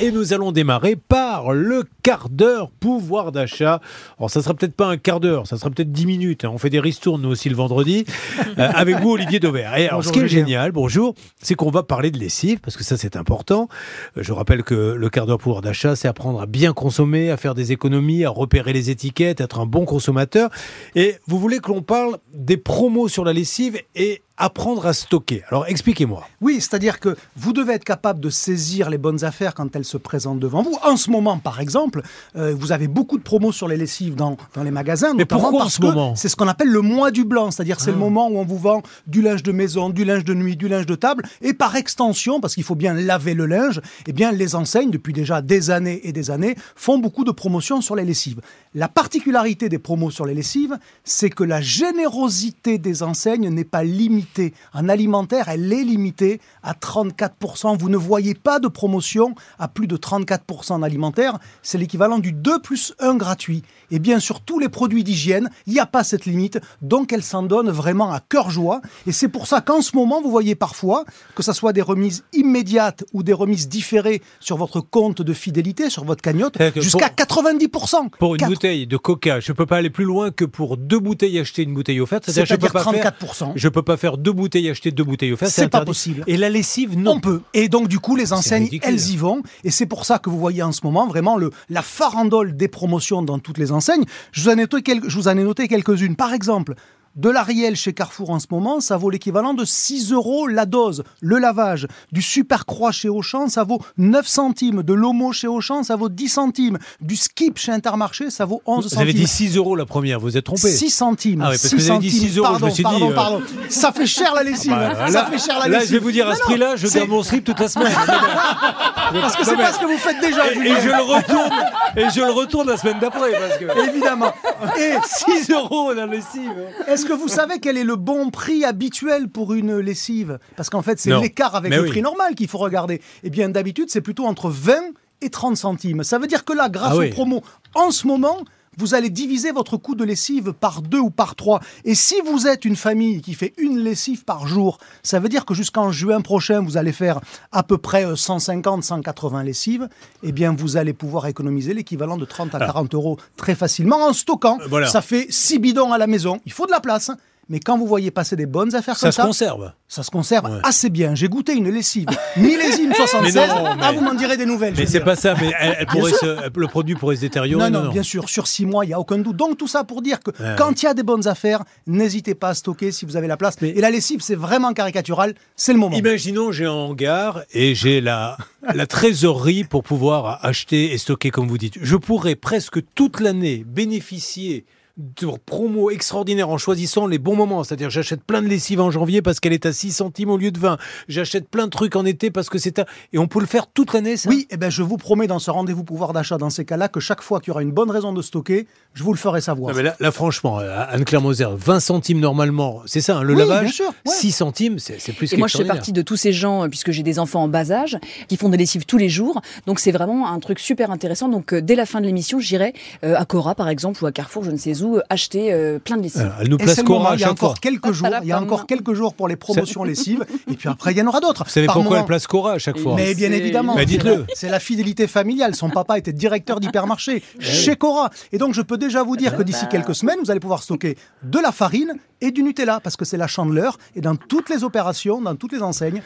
et nous allons démarrer par le quart d'heure pouvoir d'achat. Alors ça sera peut-être pas un quart d'heure, ça sera peut-être 10 minutes. hein. On fait des ristournes nous aussi le vendredi. Euh, avec vous Olivier Dauvert. Et alors, ce qui est génial, bonjour, c'est qu'on va parler de lessive parce que ça c'est important. Euh, Je rappelle que le quart d'heure pouvoir d'achat, c'est apprendre à bien consommer, à faire des économies, à repérer les étiquettes, être un bon consommateur. Et vous voulez que l'on parle des promos sur la lessive et apprendre à stocker. Alors expliquez-moi. Oui, c'est-à-dire que vous devez être capable de saisir les bonnes affaires quand elles se présentent devant vous. En ce moment, par exemple, euh, vous avez beaucoup de promos sur les lessives dans, dans les magasins. Mais pourquoi en parce ce que moment? C'est ce qu'on appelle le mois du blanc, c'est-à-dire c'est le Ah. moment où on vous vend du linge de maison, du linge de nuit, du linge de table, et par extension, parce qu'il faut bien laver le linge, eh bien les enseignes, depuis déjà des années et des années, font beaucoup de promotions sur les lessives. La particularité des promos sur les lessives, c'est que la générosité des enseignes n'est pas limitée. En alimentaire, elle est limitée à 34%. Vous ne voyez pas de promotion à plus de 34% en alimentaire. C'est l'équivalent du 2 plus 1 gratuit. Et bien sur tous les produits d'hygiène, il n'y a pas cette limite. Donc elle s'en donne vraiment à cœur joie. Et c'est pour ça qu'en ce moment, vous voyez parfois, que ce soit des remises immédiates ou des remises différées sur votre compte de fidélité, sur votre cagnotte, jusqu'à 90%. Pour une Quatre- bouteille de coca, je peux pas aller plus loin que pour deux bouteilles acheter une bouteille offerte. que je peux C'est-à-dire pas faire- 34%. Je peux pas faire deux bouteilles acheter deux bouteilles offertes. C'est pas possible. Et la lessive, non. On peut. Et donc, du coup, les enseignes, ridicule. elles y vont. Et c'est pour ça que vous voyez en ce moment vraiment le, la farandole des promotions dans toutes les enseignes. Je vous en ai noté, quelques- je vous en ai noté quelques-unes. Par exemple, de l'Ariel chez Carrefour en ce moment, ça vaut l'équivalent de 6 euros la dose. Le lavage. Du Super Croix chez Auchan, ça vaut 9 centimes. De l'Homo chez Auchan, ça vaut 10 centimes. Du Skip chez Intermarché, ça vaut 11 Vous centimes. avez dit 6 euros la première, vous êtes trompé. 6 centimes. Ah oui, parce que 6 vous avez dit centimes. 6 euros, je me Pardon, suis dit, pardon, euh, pardon. Ça fait cher la lessive. Bah, ça là, fait cher la là, lessive. je vais vous dire, à ce prix-là, je garde mon slip toute la semaine. Parce que c'est pas ce que vous faites déjà, et, et je le retourne, et je le retourne la semaine d'après, que Évidemment. Et 6 euros la lessive. est-ce que vous savez quel est le bon prix habituel pour une lessive? Parce qu'en fait, c'est l'écart avec Mais le oui. prix normal qu'il faut regarder. Eh bien, d'habitude, c'est plutôt entre 20 et 30 centimes. Ça veut dire que là, grâce Ah oui. aux promos, en ce moment, vous allez diviser votre coût de lessive par deux ou par trois. Et si vous êtes une famille qui fait une lessive par jour, ça veut dire que jusqu'en juin prochain, vous allez faire à peu près euh, 150, 180 lessives. Eh bien, vous allez pouvoir économiser l'équivalent de 30 à 40 euros très facilement en stockant. Euh, voilà. Ça fait 6 bidons à la maison. Il faut de la place. Mais quand vous voyez passer des bonnes affaires Ça comme se ça, conserve. ça se conserve Ouais. assez bien. J'ai goûté une lessive millésime 76. Mais non, mais- Ah, vous m'en direz des nouvelles. Mais c'est pas ça, mais elle, elle Bien pourrait sûr. se- le produit pourrait se détériorer. Non, non, bien sûr, sur six mois, il n'y a aucun doute. Donc tout ça pour dire que Ouais, quand il y a des bonnes affaires, n'hésitez pas à stocker si vous avez la place. Et la lessive, c'est vraiment caricatural, c'est le moment. Imaginons, j'ai un hangar et j'ai la, la trésorerie pour pouvoir acheter et stocker, comme vous dites. Je pourrais presque toute l'année bénéficier de promos extraordinaires en choisissant les bons moments. C'est-à-dire, j'achète plein de lessive en janvier parce qu'elle est à 6 centimes au lieu de 20. J'achète plein de trucs en été parce que c'est un... Et on peut le faire toute l'année, ça? Oui, eh ben, je vous promets dans ce rendez-vous pouvoir d'achat, dans ces cas-là, que chaque fois qu'il y aura une bonne raison de stocker, je vous le ferai savoir. Non, mais là, là, franchement, euh, Anne-Claire Moser, 20 centimes normalement, c'est ça, hein, le Oui, lavage bien sûr, ouais. 6 centimes, c'est c'est plus Et moi, je fais partie de tous ces gens, euh, puisque j'ai des enfants en bas âge, qui font des lessives tous les jours. Donc, c'est vraiment un truc super intéressant. Donc, euh, dès la fin de l'émission, j'irai euh, à Cora, par exemple, ou à Carrefour, je ne sais où, euh, acheter euh, plein de lessives. Alors, elle nous place Cora à il y a chaque fois. encore quelques jours, il y a encore quelques jours pour les promotions lessives, et puis après il y en aura d'autres. Vous savez Par pourquoi moment- elle place Cora à chaque fois Mais bien évidemment. Mais dites-le. la- C'est la fidélité familiale. Son papa était directeur d'hypermarché chez Cora. Et donc, je peux déjà vous dire que d'ici quelques semaines, vous allez pouvoir stocker de la farine et du Nutella parce que c'est la chandeleur et dans toutes les opérations, dans toutes les enseignes.